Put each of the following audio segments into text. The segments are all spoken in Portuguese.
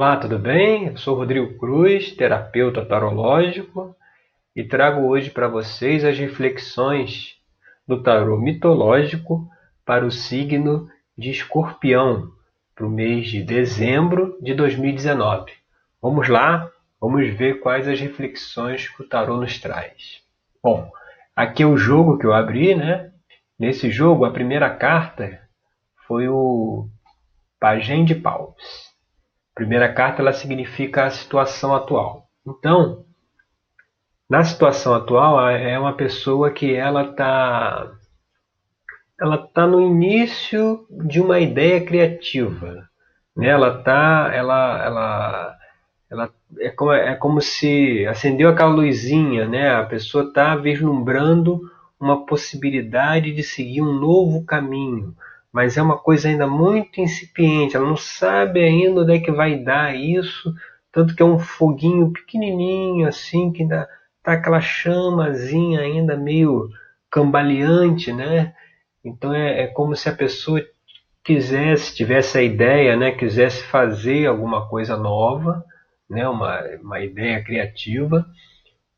Olá, tudo bem? Eu sou Rodrigo Cruz, terapeuta tarológico, e trago hoje para vocês as reflexões do tarô mitológico para o signo de Escorpião, para o mês de dezembro de 2019. Vamos lá, vamos ver quais as reflexões que o tarô nos traz. Bom, aqui é o jogo que eu abri, né? Nesse jogo, a primeira carta foi o Pajem de Paus primeira carta ela significa a situação atual. Então, na situação atual é uma pessoa que ela está ela tá no início de uma ideia criativa, né? Ela tá ela ela ela é como, é como se acendeu aquela luzinha, né? A pessoa está vislumbrando uma possibilidade de seguir um novo caminho, mas é uma coisa ainda muito incipiente, ela não sabe ainda onde é que vai dar isso, tanto que é um foguinho pequenininho assim, que ainda tá aquela chamazinha ainda meio cambaleante, né? Então é, é como se a pessoa quisesse, tivesse a ideia, né, quisesse fazer alguma coisa nova, né, uma, uma ideia criativa,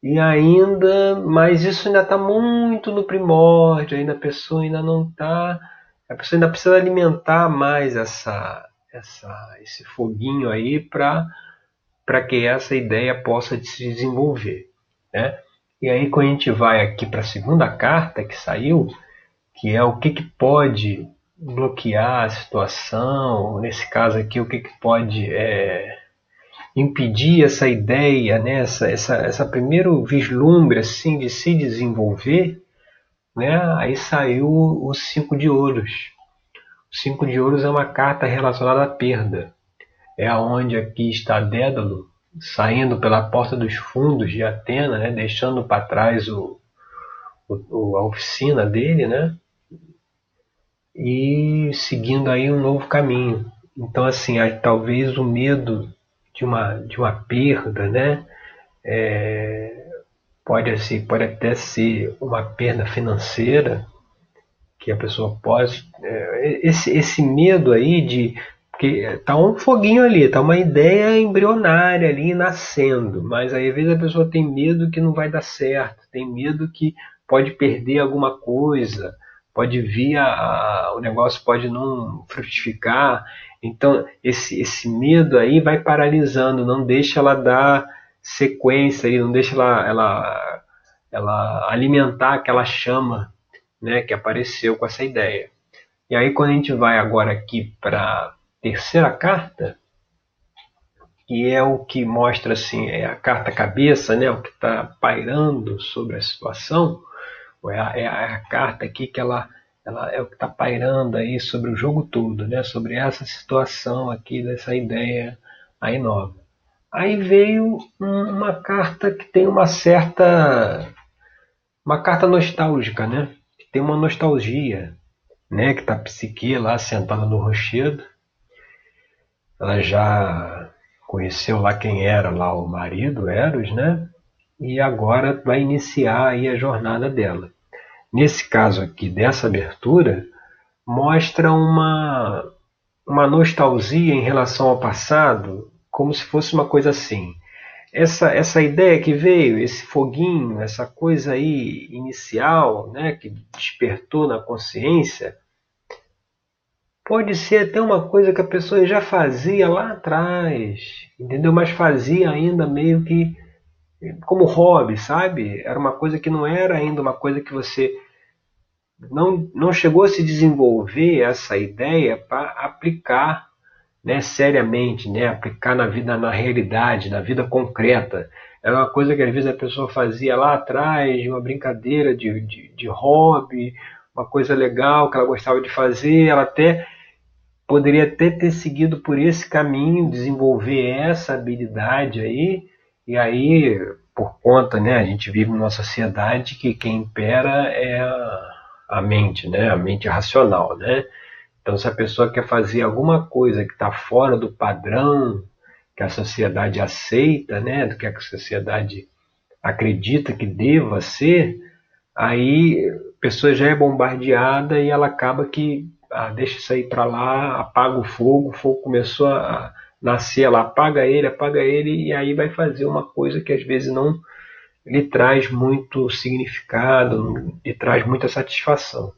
e ainda, mas isso ainda está muito no primórdio, ainda a pessoa ainda não está a pessoa ainda precisa alimentar mais essa, essa, esse foguinho aí para que essa ideia possa se desenvolver. Né? E aí, quando a gente vai aqui para a segunda carta que saiu, que é o que, que pode bloquear a situação, nesse caso aqui, o que, que pode é, impedir essa ideia, né? essa, essa, essa primeiro vislumbre assim, de se desenvolver, né? Aí saiu o cinco de ouros. O cinco de ouros é uma carta relacionada à perda. É aonde aqui está Dédalo saindo pela porta dos fundos de Atena, né? deixando para trás o, o, a oficina dele, né? E seguindo aí um novo caminho. Então, assim, talvez o medo de uma, de uma perda, né? É, pode, assim, pode até ser uma perda financeira que a pessoa pode. É, esse, esse medo aí de. Porque tá um foguinho ali, tá uma ideia embrionária ali nascendo, mas aí às vezes a pessoa tem medo que não vai dar certo, tem medo que pode perder alguma coisa, pode vir a, a, o negócio pode não frutificar. Então esse, esse medo aí vai paralisando, não deixa ela dar sequência e não deixa ela, ela, ela alimentar aquela chama né, que apareceu com essa ideia. E aí quando a gente vai agora aqui para terceira carta, que é o que mostra assim, é a carta cabeça, né, o que está pairando sobre a situação, é a, é a carta aqui que ela, ela é o que está pairando aí sobre o jogo todo, né, sobre essa situação aqui, dessa ideia aí nova. Aí veio uma carta que tem uma certa. Uma carta nostálgica, né? Que tem uma nostalgia, né? Que tá a psique lá sentada no rochedo. Ela já conheceu lá quem era lá o marido, Eros, né? E agora vai iniciar aí a jornada dela. Nesse caso aqui, dessa abertura, mostra uma, uma nostalgia em relação ao passado como se fosse uma coisa assim. Essa, essa ideia que veio, esse foguinho, essa coisa aí inicial, né, que despertou na consciência, pode ser até uma coisa que a pessoa já fazia lá atrás, entendeu? Mas fazia ainda meio que como hobby, sabe? Era uma coisa que não era ainda uma coisa que você não, não chegou a se desenvolver essa ideia para aplicar né, seriamente, né, aplicar na vida, na realidade, na vida concreta. Era uma coisa que às vezes a pessoa fazia lá atrás, uma brincadeira de, de, de hobby, uma coisa legal que ela gostava de fazer, ela até poderia até ter seguido por esse caminho, desenvolver essa habilidade aí, e aí, por conta, né, a gente vive numa sociedade que quem impera é a, a mente, né, a mente racional, né, então, se a pessoa quer fazer alguma coisa que está fora do padrão que a sociedade aceita, né, do que a sociedade acredita que deva ser, aí a pessoa já é bombardeada e ela acaba que ah, deixa isso aí para lá, apaga o fogo, o fogo começou a, nascer, ela apaga ele, apaga ele, e aí vai fazer uma coisa que às vezes não lhe traz muito significado, lhe traz muita satisfação.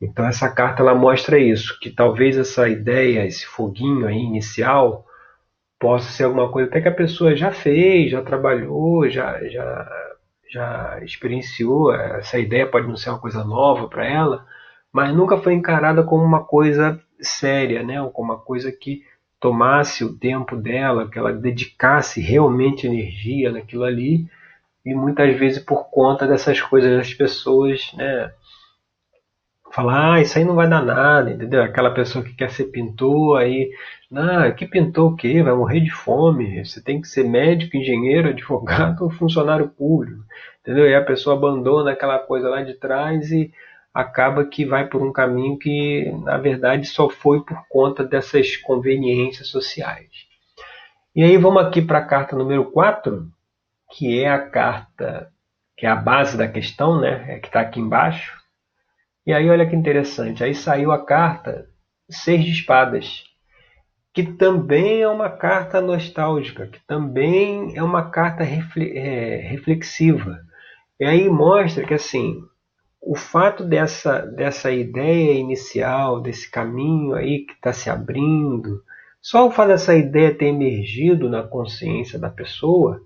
Então essa carta ela mostra isso, que talvez essa ideia, esse foguinho aí inicial, possa ser alguma coisa até que a pessoa já fez, já trabalhou, já, já, já experienciou. Essa ideia pode não ser uma coisa nova para ela, mas nunca foi encarada como uma coisa séria, né? ou como uma coisa que tomasse o tempo dela, que ela dedicasse realmente energia naquilo ali, e muitas vezes por conta dessas coisas das pessoas, né? Falar, ah, isso aí não vai dar nada, entendeu? Aquela pessoa que quer ser pintor, aí, ah, que pintor o quê? Vai morrer de fome. Você tem que ser médico, engenheiro, advogado ou funcionário público, entendeu? E a pessoa abandona aquela coisa lá de trás e acaba que vai por um caminho que, na verdade, só foi por conta dessas conveniências sociais. E aí vamos aqui para a carta número 4, que é a carta que é a base da questão, né? É que está aqui embaixo. E aí olha que interessante, aí saiu a carta Seis de Espadas, que também é uma carta nostálgica, que também é uma carta é, reflexiva. E aí mostra que assim o fato dessa, dessa ideia inicial, desse caminho aí que está se abrindo, só o fato dessa ideia ter emergido na consciência da pessoa,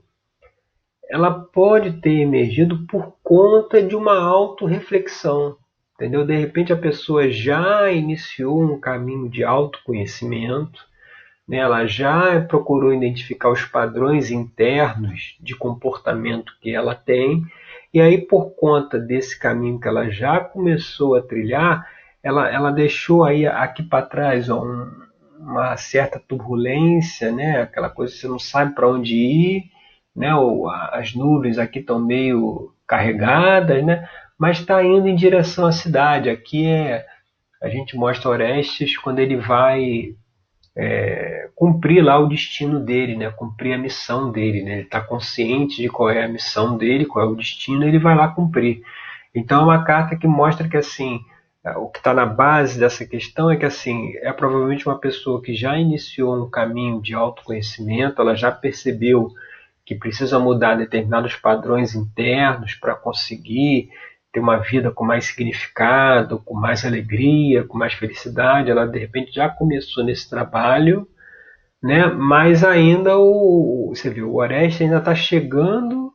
ela pode ter emergido por conta de uma autorreflexão. Entendeu? De repente a pessoa já iniciou um caminho de autoconhecimento, né? ela já procurou identificar os padrões internos de comportamento que ela tem e aí, por conta desse caminho que ela já começou a trilhar, ela, ela deixou aí aqui para trás ó, um, uma certa turbulência, né? aquela coisa que você não sabe para onde ir, né? Ou, as nuvens aqui estão meio carregadas, né? Mas está indo em direção à cidade. Aqui é a gente mostra Orestes quando ele vai é, cumprir lá o destino dele, né? cumprir a missão dele. Né? Ele está consciente de qual é a missão dele, qual é o destino, ele vai lá cumprir. Então é uma carta que mostra que assim o que está na base dessa questão é que assim é provavelmente uma pessoa que já iniciou um caminho de autoconhecimento, ela já percebeu que precisa mudar determinados padrões internos para conseguir ter uma vida com mais significado, com mais alegria, com mais felicidade. Ela de repente já começou nesse trabalho, né? Mas ainda o você viu, o Oreste ainda está chegando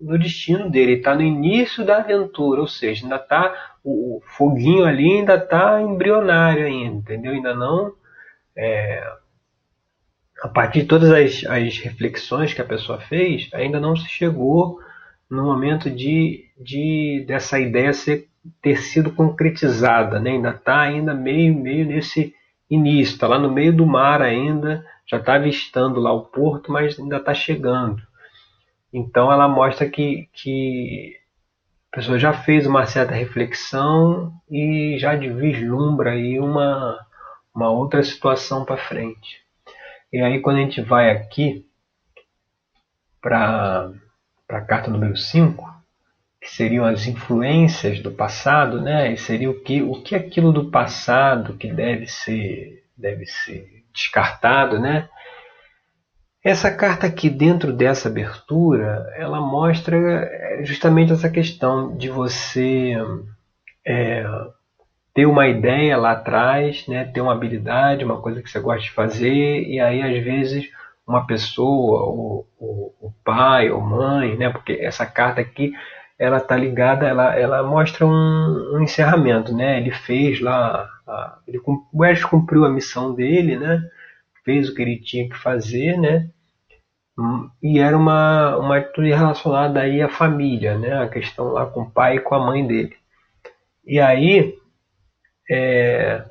no destino dele, está no início da aventura, ou seja, ainda está o, o foguinho ali ainda está embrionário ainda, entendeu? Ainda não é, a partir de todas as, as reflexões que a pessoa fez, ainda não se chegou no momento de, de dessa ideia ser, ter sido concretizada, né? ainda está ainda meio, meio nesse início, está lá no meio do mar ainda, já está avistando lá o porto, mas ainda está chegando. Então ela mostra que, que a pessoa já fez uma certa reflexão e já vislumbra aí uma, uma outra situação para frente. E aí quando a gente vai aqui para para a carta número 5, que seriam as influências do passado, né? E seria o que o que aquilo do passado que deve ser deve ser descartado, né? Essa carta aqui dentro dessa abertura, ela mostra é, justamente essa questão de você é, ter uma ideia lá atrás, né? Ter uma habilidade, uma coisa que você gosta de fazer e aí às vezes uma pessoa, o, o, o pai ou mãe, né? Porque essa carta aqui ela está ligada, ela, ela mostra um, um, encerramento, né? Ele fez lá, a, ele, o Eros cumpriu a missão dele, né? Fez o que ele tinha que fazer, né? Hum, e era uma, uma atitude relacionada aí à família, né? A questão lá com o pai e com a mãe dele. E aí, é,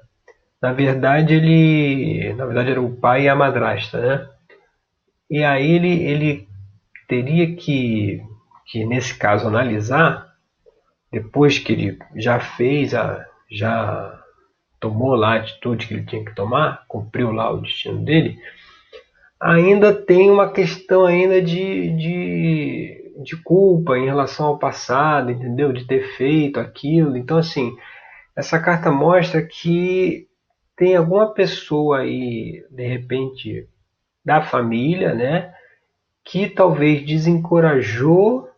na verdade, ele, na verdade era o pai e a madrasta, né? E aí ele, ele teria que, que, nesse caso, analisar, depois que ele já fez, a, já tomou lá a atitude que ele tinha que tomar, cumpriu lá o destino dele, ainda tem uma questão ainda de, de, de culpa em relação ao passado, entendeu? De ter feito aquilo. Então, assim, essa carta mostra que tem alguma pessoa aí, de repente, da família, né? Que talvez desencorajou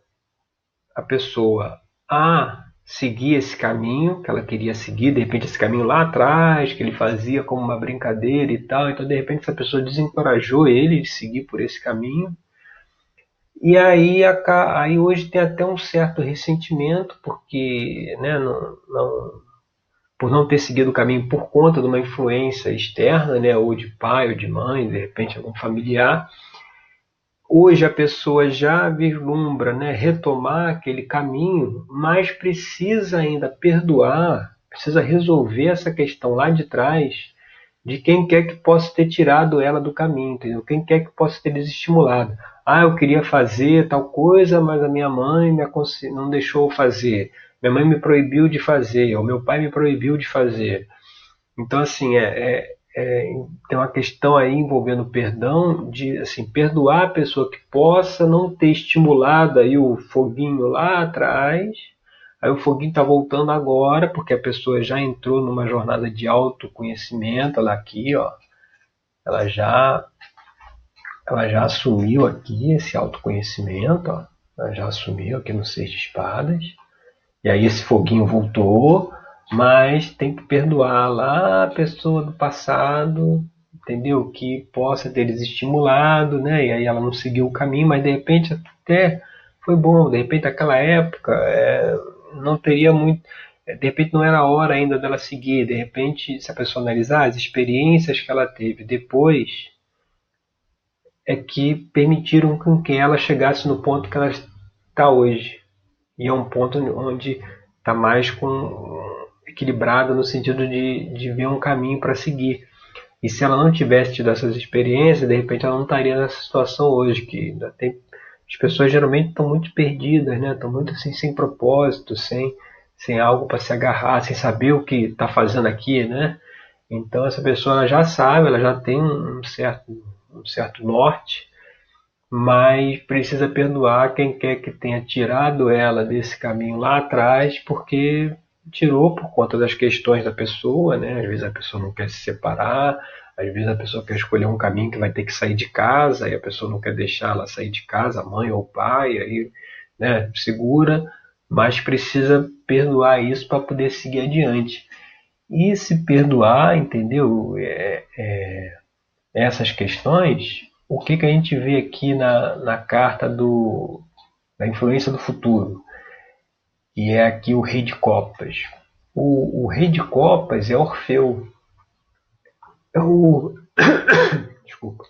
a pessoa a seguir esse caminho que ela queria seguir, de repente esse caminho lá atrás, que ele fazia como uma brincadeira e tal, então de repente essa pessoa desencorajou ele de seguir por esse caminho. E aí, aí hoje tem até um certo ressentimento, porque né, não, não, por não ter seguido o caminho por conta de uma influência externa, né, ou de pai ou de mãe, de repente algum familiar, Hoje a pessoa já vislumbra né, retomar aquele caminho, mas precisa ainda perdoar, precisa resolver essa questão lá de trás de quem quer que possa ter tirado ela do caminho, entendeu? Quem quer que possa ter desestimulado. Ah, eu queria fazer tal coisa, mas a minha mãe não deixou fazer. Minha mãe me proibiu de fazer, ou meu pai me proibiu de fazer. Então, assim, é, é é, tem uma questão aí envolvendo perdão, de assim, perdoar a pessoa que possa não ter estimulado aí o foguinho lá atrás, aí o foguinho está voltando agora, porque a pessoa já entrou numa jornada de autoconhecimento, ela aqui, ó, ela já ela já assumiu aqui esse autoconhecimento, ó, ela já assumiu aqui no Seis de Espadas, e aí esse foguinho voltou, mas tem que perdoar lá a pessoa do passado, entendeu? Que possa ter desestimulado, né? E aí ela não seguiu o caminho, mas de repente até foi bom, de repente aquela época é, não teria muito, de repente não era a hora ainda dela seguir, de repente se a pessoa analisar as experiências que ela teve depois é que permitiram que ela chegasse no ponto que ela está hoje. E é um ponto onde está mais com equilibrada no sentido de, de ver um caminho para seguir. E se ela não tivesse tido essas experiências, de repente ela não estaria nessa situação hoje, que ainda tem as pessoas geralmente estão muito perdidas, né? Estão muito assim sem propósito, sem sem algo para se agarrar, sem saber o que está fazendo aqui, né? Então essa pessoa já sabe, ela já tem um certo um certo norte, mas precisa perdoar quem quer que tenha tirado ela desse caminho lá atrás, porque tirou por conta das questões da pessoa, né? Às vezes a pessoa não quer se separar, às vezes a pessoa quer escolher um caminho que vai ter que sair de casa e a pessoa não quer deixar ela sair de casa, mãe ou pai, aí, né, segura, mas precisa perdoar isso para poder seguir adiante. E se perdoar, entendeu? É, é, essas questões, o que, que a gente vê aqui na, na carta do, da influência do futuro? e é aqui o rei de copas. O, o rei de copas é Orfeu. É o. Desculpa.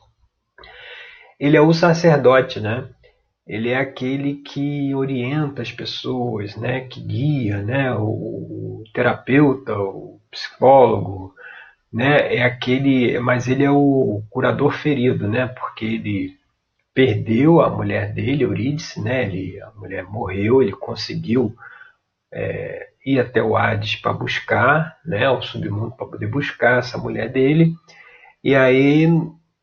Ele é o sacerdote, né? Ele é aquele que orienta as pessoas, né? Que guia, né? O, o terapeuta, o psicólogo, né? É aquele, mas ele é o curador ferido, né? Porque ele perdeu a mulher dele, Eurídice, né? Ele, a mulher morreu, ele conseguiu é, ir até o Hades para buscar, né, o submundo para poder buscar essa mulher dele. E aí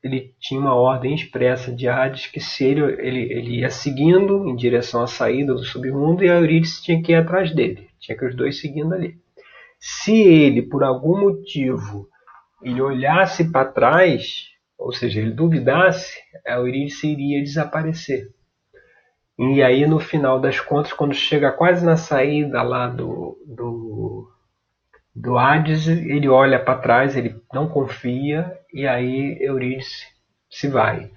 ele tinha uma ordem expressa de Hades que se ele, ele, ele ia seguindo em direção à saída do submundo e a Eurídice tinha que ir atrás dele. Tinha que os dois seguindo ali. Se ele, por algum motivo, ele olhasse para trás, ou seja, ele duvidasse, a Eurídice iria desaparecer. E aí, no final das contas, quando chega quase na saída lá do, do, do Hades, ele olha para trás, ele não confia, e aí Eurídice se vai.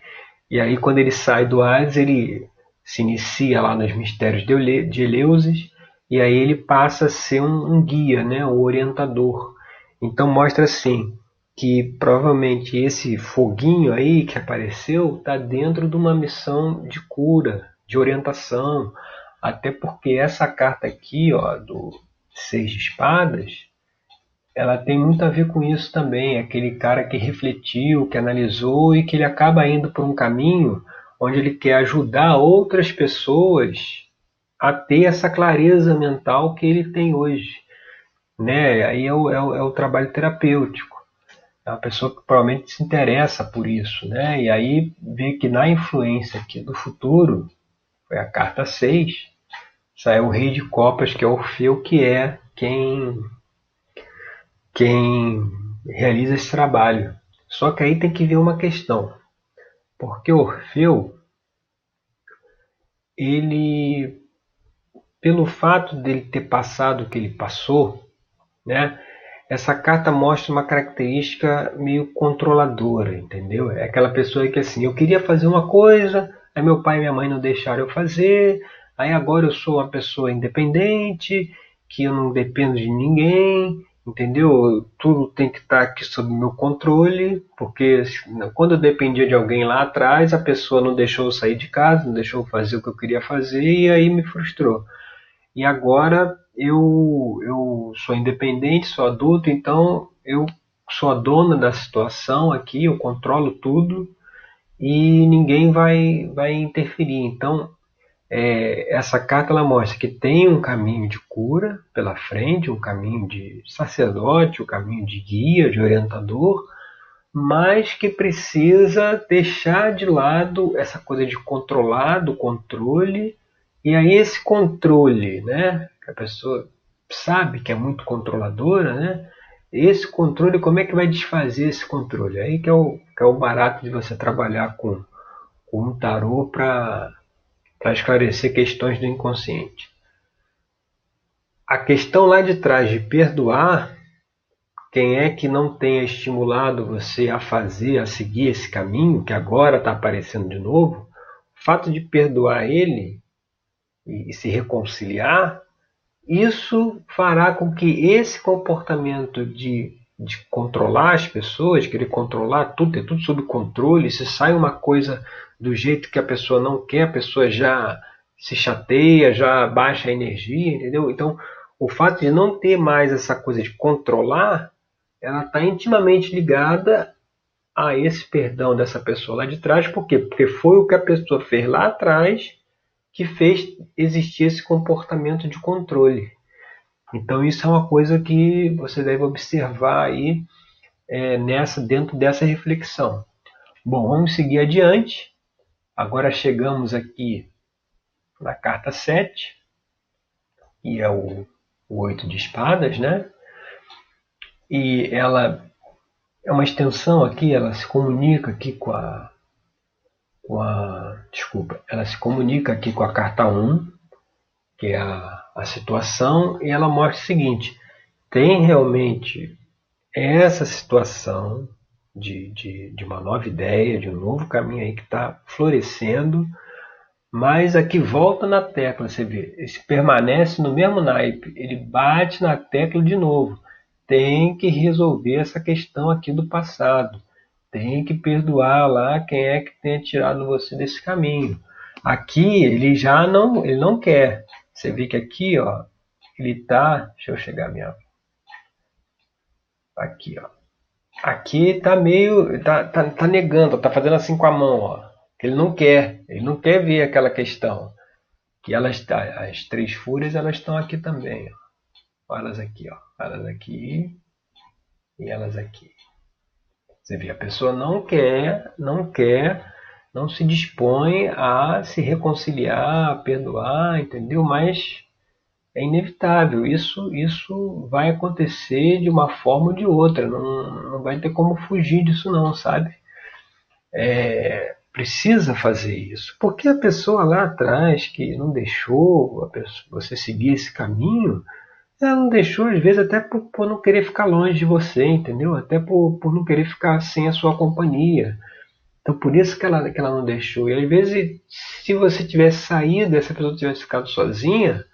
E aí, quando ele sai do Hades, ele se inicia lá nos mistérios de Eleusis, e aí ele passa a ser um, um guia, né, um orientador. Então mostra assim que provavelmente esse foguinho aí que apareceu está dentro de uma missão de cura, de orientação, até porque essa carta aqui, ó, do Seis de Espadas, ela tem muito a ver com isso também. Aquele cara que refletiu, que analisou e que ele acaba indo por um caminho onde ele quer ajudar outras pessoas a ter essa clareza mental que ele tem hoje. Né? Aí é o, é o, é o trabalho terapêutico. É uma pessoa que provavelmente se interessa por isso. Né? E aí vê que na influência aqui do futuro, foi a carta 6, sai o rei de copas, que é Orfeu, que é quem, quem realiza esse trabalho. Só que aí tem que ver uma questão. Porque Orfeu, ele, pelo fato dele ter passado o que ele passou, né? Essa carta mostra uma característica meio controladora, entendeu? É aquela pessoa que assim, eu queria fazer uma coisa, aí meu pai e minha mãe não deixaram eu fazer, aí agora eu sou uma pessoa independente, que eu não dependo de ninguém, entendeu? Tudo tem que estar aqui sob meu controle, porque quando eu dependia de alguém lá atrás, a pessoa não deixou eu sair de casa, não deixou eu fazer o que eu queria fazer e aí me frustrou. E agora eu, eu sou independente, sou adulto, então eu sou a dona da situação aqui, eu controlo tudo e ninguém vai, vai interferir. Então é, essa carta ela mostra que tem um caminho de cura pela frente, um caminho de sacerdote, um caminho de guia, de orientador, mas que precisa deixar de lado essa coisa de controlar, do controle, e aí esse controle, né, que a pessoa sabe que é muito controladora, né, esse controle, como é que vai desfazer esse controle? Aí que é o, que é o barato de você trabalhar com, com um tarô para esclarecer questões do inconsciente. A questão lá de trás de perdoar, quem é que não tenha estimulado você a fazer, a seguir esse caminho, que agora está aparecendo de novo, o fato de perdoar ele e se reconciliar, isso fará com que esse comportamento de, de controlar as pessoas, querer controlar tudo, ter tudo sob controle, se sai uma coisa do jeito que a pessoa não quer, a pessoa já se chateia, já baixa a energia, entendeu? Então, o fato de não ter mais essa coisa de controlar, ela está intimamente ligada a esse perdão dessa pessoa lá de trás, por quê? Porque foi o que a pessoa fez lá atrás que fez existir esse comportamento de controle. Então isso é uma coisa que você deve observar aí é, nessa dentro dessa reflexão. Bom, vamos seguir adiante. Agora chegamos aqui na carta 7, que é o, o 8 de espadas, né? E ela é uma extensão aqui, ela se comunica aqui com a, com a. Desculpa, ela se comunica aqui com a carta 1, que é a, a situação, e ela mostra o seguinte: tem realmente essa situação de, de, de uma nova ideia, de um novo caminho aí que está florescendo, mas aqui volta na tecla, você vê, esse permanece no mesmo naipe, ele bate na tecla de novo. Tem que resolver essa questão aqui do passado. Tem que perdoar lá quem é que tenha tirado você desse caminho. Aqui ele já não, ele não quer. Você vê que aqui, ó, ele tá, deixa eu chegar minha aqui, ó Aqui tá meio. tá, tá, tá negando, tá fazendo assim com a mão, ó. Ele não quer, ele não quer ver aquela questão. Que elas as três fúrias elas estão aqui também, ó. Elas aqui, ó. Elas aqui e elas aqui. Você vê, a pessoa não quer, não quer, não se dispõe a se reconciliar, a perdoar, entendeu? Mas é inevitável. Isso, isso vai acontecer de uma forma ou de outra. Não, não vai ter como fugir disso, não, sabe? É, precisa fazer isso. Porque a pessoa lá atrás que não deixou pessoa, você seguir esse caminho, ela não deixou, às vezes, até por, por, não querer ficar longe de você, entendeu? Até por, por não querer ficar sem a sua companhia. Então, por isso que ela, que ela não deixou. E às vezes, se você tivesse saído, essa pessoa tivesse ficado sozinha,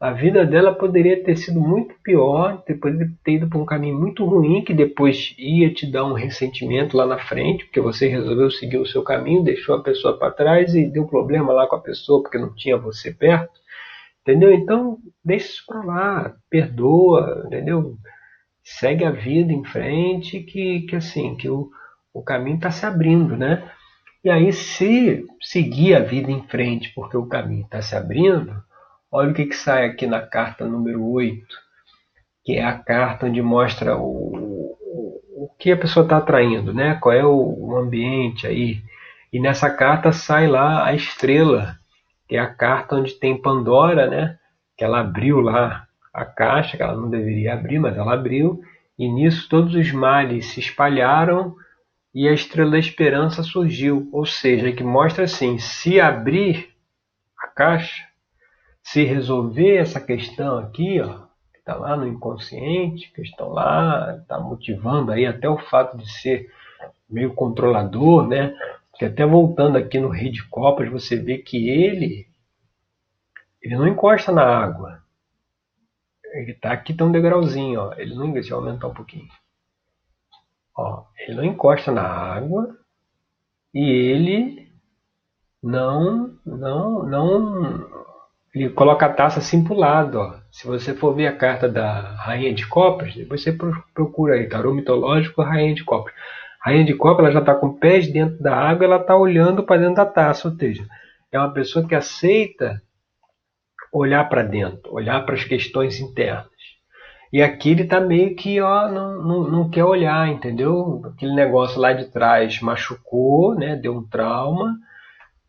a vida dela poderia ter sido muito pior, poderia ter ido por um caminho muito ruim que depois ia te dar um ressentimento lá na frente, porque você resolveu seguir o seu caminho, deixou a pessoa para trás e deu problema lá com a pessoa porque não tinha você perto. Entendeu? Então, deixa isso para lá, perdoa, entendeu? Segue a vida em frente que, que assim, que o, o caminho está se abrindo, né? E aí, se seguir a vida em frente porque o caminho está se abrindo, Olha o que, que sai aqui na carta número 8, que é a carta onde mostra o, o, que a pessoa está atraindo, né? qual é o, o ambiente aí. E nessa carta sai lá a estrela, que é a carta onde tem Pandora, né? que ela abriu lá a caixa, que ela não deveria abrir, mas ela abriu, e nisso todos os males se espalharam e a estrela da esperança surgiu, ou seja, que mostra assim, se abrir a caixa, se resolver essa questão aqui, ó, que está lá no inconsciente, que estão lá, está motivando aí até o fato de ser meio controlador, né? Que até voltando aqui no rei de copas, você vê que ele ele não encosta na água. Ele está aqui, tem um degrauzinho, ó. Ele não, deixa eu aumentar um pouquinho. Ó, ele não encosta na água e ele não, não, não, ele coloca a taça assim para o lado. Ó. Se você for ver a carta da Rainha de Copas, depois você procura aí, tarô mitológico, Rainha de Copas. Rainha de Copas ela já está com pés dentro da água, ela está olhando para dentro da taça, ou seja, é uma pessoa que aceita olhar para dentro, olhar para as questões internas. E aqui ele está meio que ó, não, não, não, quer olhar, entendeu? Aquele negócio lá de trás machucou, né? deu um trauma,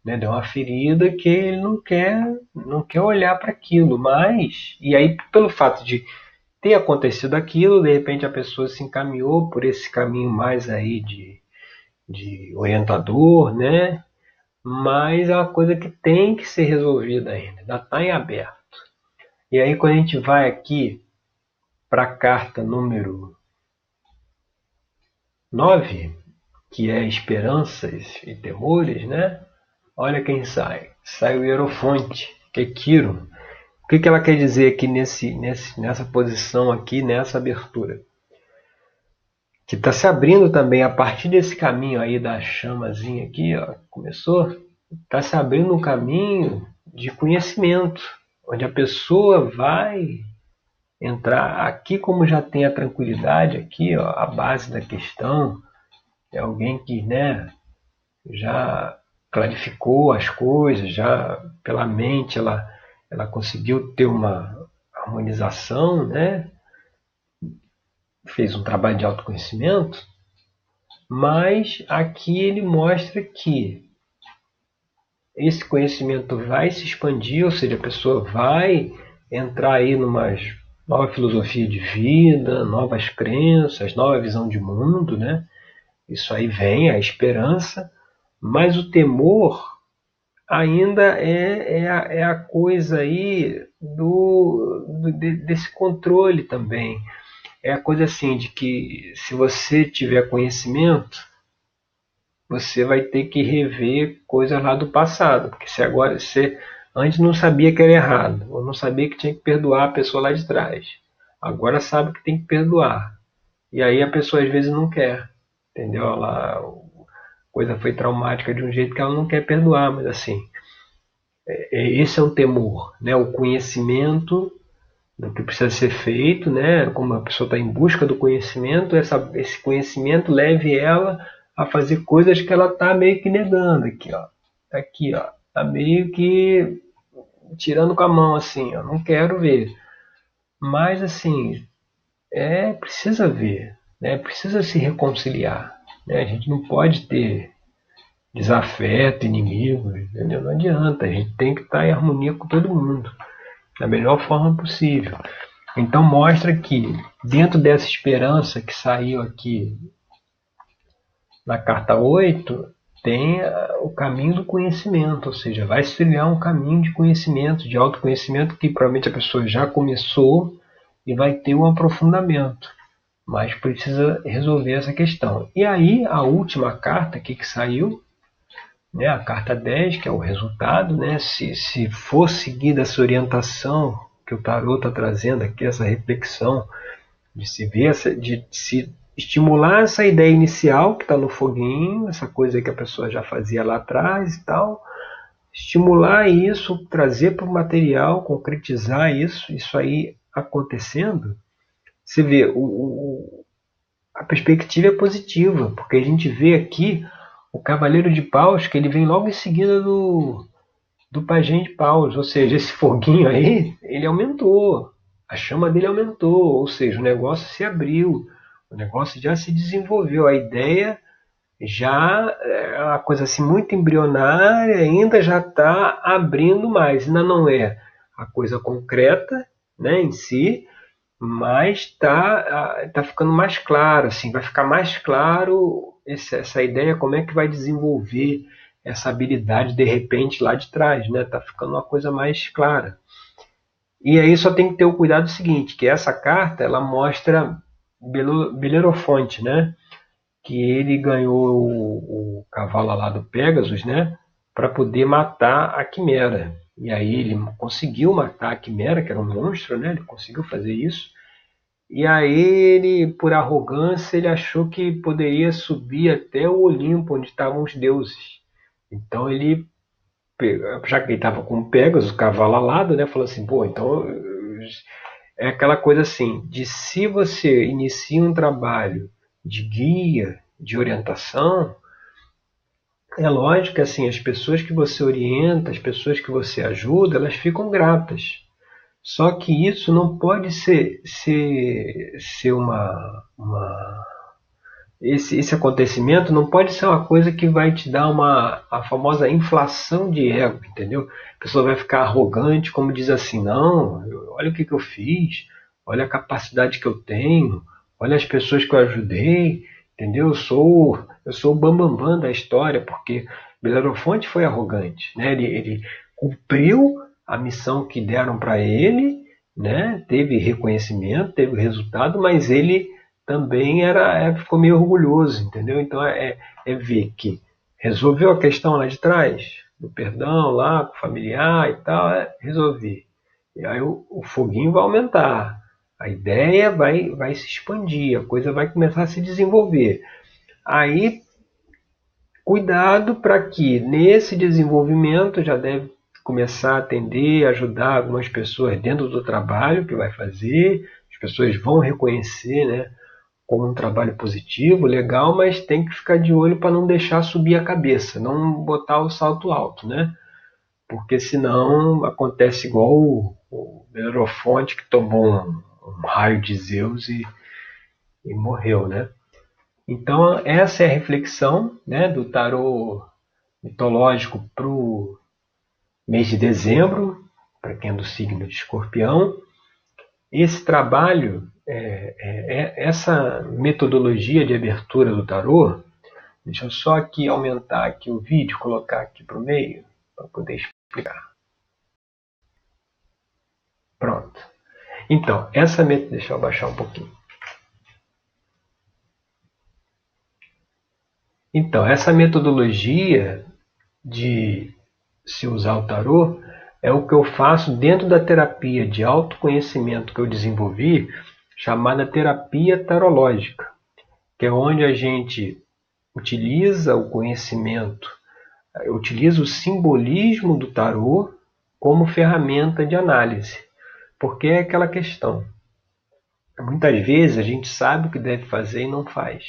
né? deu uma ferida que ele não quer, não quer olhar para aquilo. Mas, e aí pelo fato de ter acontecido aquilo, de repente a pessoa se encaminhou por esse caminho mais aí de, de orientador, né? mas é uma coisa que tem que ser resolvida ainda, ainda está em aberto. E aí quando a gente vai aqui para a carta número 9, que é esperanças e temores, né? Olha quem sai. Sai o Hierofonte, que é Quiro. Que, que ela quer dizer aqui nesse, nesse, nessa posição aqui, nessa abertura? que está se abrindo também a partir desse caminho aí da chamazinha aqui, ó, começou, está se abrindo um caminho de conhecimento, onde a pessoa vai entrar aqui como já tem a tranquilidade aqui, ó, a base da questão, é alguém que, né, já clarificou as coisas, já pela mente ela ela conseguiu ter uma harmonização, né? fez um trabalho de autoconhecimento, mas aqui ele mostra que esse conhecimento vai se expandir, ou seja, a pessoa vai entrar aí numa nova filosofia de vida, novas crenças, nova visão de mundo, né? Isso aí vem, a esperança, mas o temor ainda é, é, a, é a coisa aí do, do, desse controle também é a coisa assim de que se você tiver conhecimento, você vai ter que rever coisas lá do passado, porque se agora você antes não sabia que era errado, ou não sabia que tinha que perdoar a pessoa lá de trás, agora sabe que tem que perdoar. E aí a pessoa às vezes não quer, entendeu? Ela, coisa foi traumática de um jeito que ela não quer perdoar, mas assim, é, é, esse é um temor, né? O conhecimento do que precisa ser feito, né? Como a pessoa está em busca do conhecimento, essa, esse conhecimento leve ela a fazer coisas que ela está meio que negando aqui, ó. Tá aqui, ó. Tá meio que tirando com a mão assim, ó. Não quero ver. Mas assim, é precisa ver, né? Precisa se reconciliar, né? A gente não pode ter desafeto, inimigo, entendeu? Não adianta. A gente tem que estar em harmonia com todo mundo da melhor forma possível. Então mostra que dentro dessa esperança que saiu aqui na carta 8, tem ah, o caminho do conhecimento, ou seja, vai se trilhar um caminho de conhecimento, de autoconhecimento que provavelmente a pessoa já começou e vai ter um aprofundamento, mas precisa resolver essa questão. E aí a última carta aqui que saiu né, a carta 10, que é o resultado, né, se, se for seguida essa orientação que o tarot está trazendo aqui, essa reflexão, de se ver, de se estimular essa ideia inicial que está no foguinho, essa coisa que a pessoa já fazia lá atrás e tal, estimular isso, trazer para o material, concretizar isso, isso aí acontecendo, você vê, o, o, a perspectiva é positiva, porque a gente vê aqui o Cavaleiro de Paus, que ele vem logo em seguida do, do Pajem de Paus, ou seja, esse foguinho aí, ele aumentou, a chama dele aumentou, ou seja, o negócio se abriu, o negócio já se desenvolveu, a ideia já é uma coisa assim muito embrionária, ainda já está abrindo mais, ainda não é a coisa concreta né, em si, mas está tá ficando mais claro, assim, vai ficar mais claro esse, essa ideia, como é que vai desenvolver essa habilidade de repente lá de trás, né? Tá ficando uma coisa mais clara. E aí só tem que ter o cuidado seguinte, que essa carta ela mostra Belerofonte, né? Que ele ganhou o, o cavalo lá do Pegasus, né? Para poder matar a Quimera. E aí ele conseguiu matar a Quimera, que era um monstro, né? Ele conseguiu fazer isso. E aí ele, por arrogância, ele achou que poderia subir até o Olimpo, onde estavam os deuses. Então ele, já que ele estava com o Pegasus, o cavalo alado, né? Falou assim, pô, então é aquela coisa assim, de se você inicia um trabalho de guia, de orientação, é lógico que assim, as pessoas que você orienta, as pessoas que você ajuda, elas ficam gratas. Só que isso não pode ser, ser, ser uma, uma esse, esse acontecimento não pode ser uma coisa que vai te dar uma a famosa inflação de ego, entendeu? A pessoa vai ficar arrogante, como diz assim, não, olha o que, que eu fiz, olha a capacidade que eu tenho, olha as pessoas que eu ajudei, entendeu? Eu sou, eu sou o bambambam bam, bam da história, porque Belerofonte foi arrogante, né? ele, ele cumpriu a missão que deram para ele, né? teve reconhecimento, teve resultado, mas ele também era é, ficou meio orgulhoso, entendeu? Então é, é ver que resolveu a questão lá de trás, do perdão lá, com o familiar e tal, é, resolvi. E aí o, o, foguinho vai aumentar, a ideia vai, vai se expandir, a coisa vai começar a se desenvolver. Aí, cuidado para que nesse desenvolvimento já deve começar a atender, ajudar algumas pessoas dentro do trabalho que vai fazer, as pessoas vão reconhecer, né? como um trabalho positivo, legal, mas tem que ficar de olho para não deixar subir a cabeça, não botar o salto alto, né? Porque senão acontece igual o, o Belerofonte que tomou um, um, raio de Zeus e, e morreu, né? Então essa é a reflexão né, do tarô mitológico para o mês de dezembro, para quem é do signo de escorpião. Esse trabalho é, é, é, essa metodologia de abertura do tarô, deixa eu só aqui aumentar aqui o vídeo, colocar aqui para o meio, para poder explicar. Pronto. Então, essa metodologia, deixa eu abaixar um pouquinho. Então, essa metodologia de se usar o tarô é o que eu faço dentro da terapia de autoconhecimento que eu desenvolvi chamada terapia tarológica, que é onde a gente utiliza o conhecimento, utiliza o simbolismo do tarô como ferramenta de análise. Porque é aquela questão. Muitas vezes a gente sabe o que deve fazer e não faz.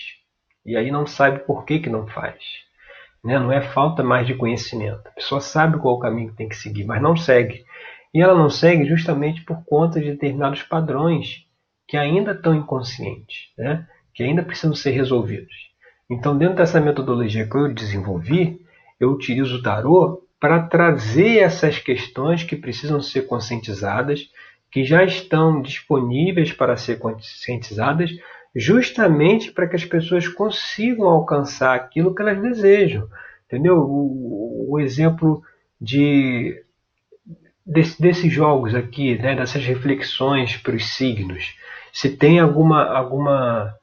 E aí não sabe por que, que não faz. Né? Não é falta mais de conhecimento. A pessoa sabe qual o caminho que tem que seguir, mas não segue. E ela não segue justamente por conta de determinados padrões que ainda estão inconscientes, né? que ainda precisam ser resolvidos. Então, dentro dessa metodologia que eu desenvolvi, eu utilizo o tarô para trazer essas questões que precisam ser conscientizadas, que já estão disponíveis para ser conscientizadas, justamente para que as pessoas consigam alcançar aquilo que elas desejam. Entendeu? O, o exemplo de desse, desses jogos aqui, né, dessas reflexões para os signos se tem alguma, alguma,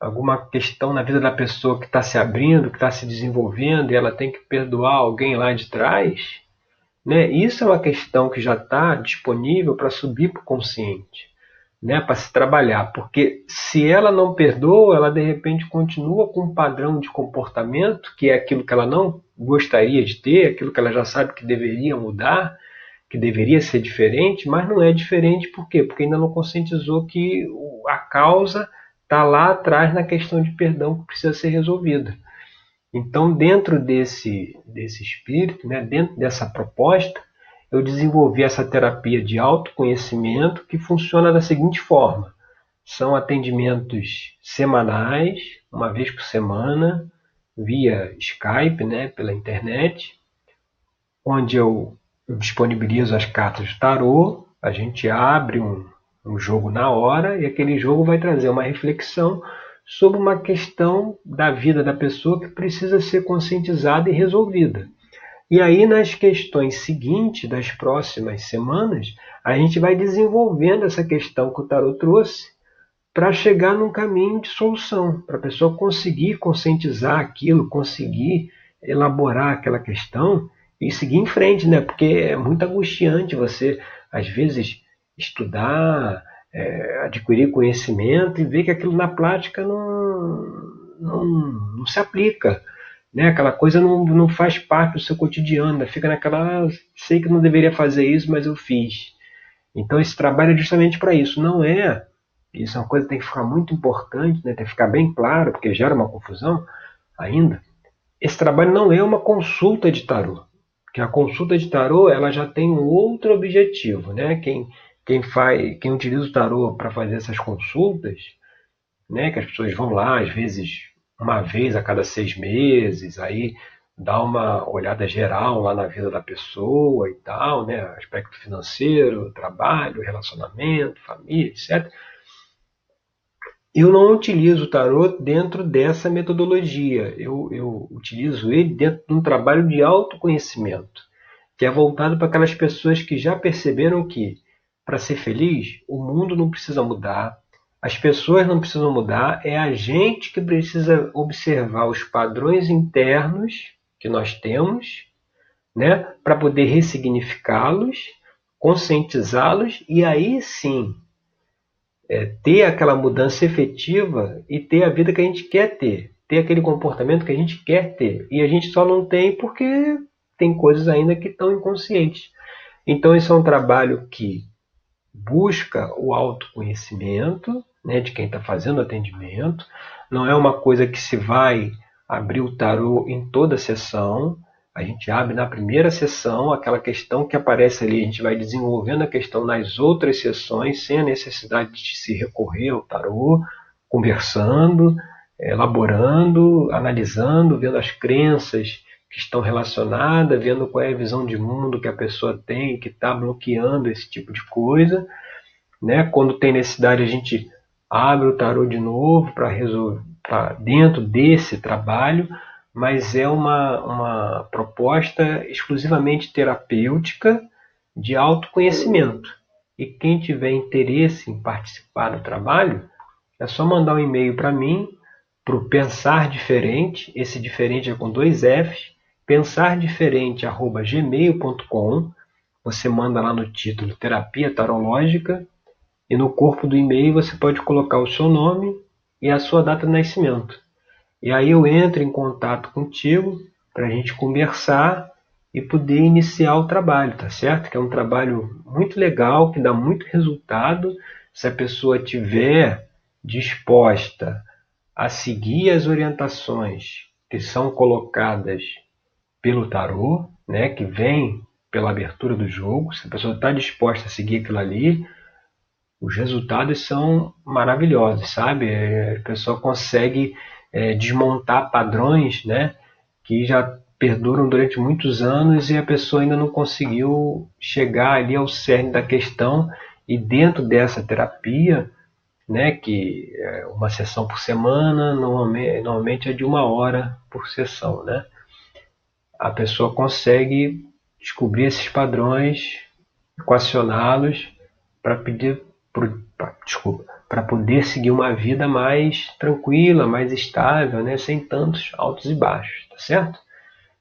alguma questão na vida da pessoa que está se abrindo, que está se desenvolvendo e ela tem que perdoar alguém lá de trás, né? isso é uma questão que já está disponível para subir para o consciente, né? para se trabalhar. Porque se ela não perdoa, ela de repente continua com um padrão de comportamento, que é aquilo que ela não gostaria de ter, aquilo que ela já sabe que deveria mudar que deveria ser diferente, mas não é diferente por quê? Porque ainda não conscientizou que a causa está lá atrás na questão de perdão que precisa ser resolvida. Então, dentro desse, desse espírito, né, dentro dessa proposta, eu desenvolvi essa terapia de autoconhecimento que funciona da seguinte forma: são atendimentos semanais, uma vez por semana, via Skype, né, pela internet, onde eu eu disponibilizo as cartas de tarô, a gente abre um, um jogo na hora e aquele jogo vai trazer uma reflexão sobre uma questão da vida da pessoa que precisa ser conscientizada e resolvida. E aí, nas questões seguintes, das próximas semanas, a gente vai desenvolvendo essa questão que o tarot trouxe para chegar num caminho de solução, para a pessoa conseguir conscientizar aquilo, conseguir elaborar aquela questão e seguir em frente, né? Porque é muito angustiante você, às vezes, estudar, é, adquirir conhecimento e ver que aquilo na prática não, não, não se aplica. Né? Aquela coisa não, não faz parte do seu cotidiano, né? fica naquela. Ah, sei que não deveria fazer isso, mas eu fiz. Então esse trabalho é justamente para isso. Não é. Isso é uma coisa que tem que ficar muito importante, né? tem que ficar bem claro, porque gera uma confusão ainda. Esse trabalho não é uma consulta de tarô. Que a consulta de tarô ela já tem um outro objetivo, né? Quem quem faz, quem utiliza o tarô para fazer essas consultas, né, que as pessoas vão lá às vezes uma vez a cada seis meses, aí dá uma olhada geral lá na vida da pessoa e tal, né, aspecto financeiro, trabalho, relacionamento, família, etc. Eu não utilizo o tarô dentro dessa metodologia. Eu, eu utilizo ele dentro de um trabalho de autoconhecimento, que é voltado para aquelas pessoas que já perceberam que para ser feliz, o mundo não precisa mudar, as pessoas não precisam mudar, é a gente que precisa observar os padrões internos que nós temos, né, para poder ressignificá-los, conscientizá-los e aí sim é, ter aquela mudança efetiva e ter a vida que a gente quer ter, ter aquele comportamento que a gente quer ter. E a gente só não tem porque tem coisas ainda que estão inconscientes. Então, esse é um trabalho que busca o autoconhecimento né, de quem está fazendo atendimento. Não é uma coisa que se vai abrir o tarô em toda a sessão. A gente abre na primeira sessão aquela questão que aparece ali. A gente vai desenvolvendo a questão nas outras sessões sem a necessidade de se recorrer ao tarô, conversando, elaborando, analisando, vendo as crenças que estão relacionadas, vendo qual é a visão de mundo que a pessoa tem, que está bloqueando esse tipo de coisa. Né? Quando tem necessidade, a gente abre o tarô de novo para resolver pra dentro desse trabalho, mas é uma, uma proposta exclusivamente terapêutica de autoconhecimento. E quem tiver interesse em participar do trabalho, é só mandar um e-mail para mim, para o Pensar Diferente, esse diferente é com dois Fs, pensardiferente@gmail.com. Você manda lá no título Terapia Tarológica e no corpo do e-mail você pode colocar o seu nome e a sua data de nascimento. E aí eu entro em contato contigo para a gente conversar e poder iniciar o trabalho, tá certo? Que é um trabalho muito legal, que dá muito resultado se a pessoa tiver disposta a seguir as orientações que são colocadas pelo tarô, né, que vem pela abertura do jogo. Se a pessoa está disposta a seguir aquilo ali, os resultados são maravilhosos, sabe? É, a pessoa consegue é, desmontar padrões, né, que já perduram durante muitos anos e a pessoa ainda não conseguiu chegar ali ao cerne da questão e dentro dessa terapia, né, que é uma sessão por semana, normalmente, normalmente é de uma hora por sessão, né? A pessoa consegue descobrir esses padrões, equacioná-los para pedir, para poder seguir uma vida mais tranquila, mais estável, né, sem tantos altos e baixos, tá certo?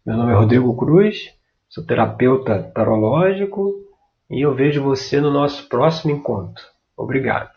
Meu nome é Rodrigo Cruz, sou terapeuta tarológico e eu vejo você no nosso próximo encontro. Obrigado.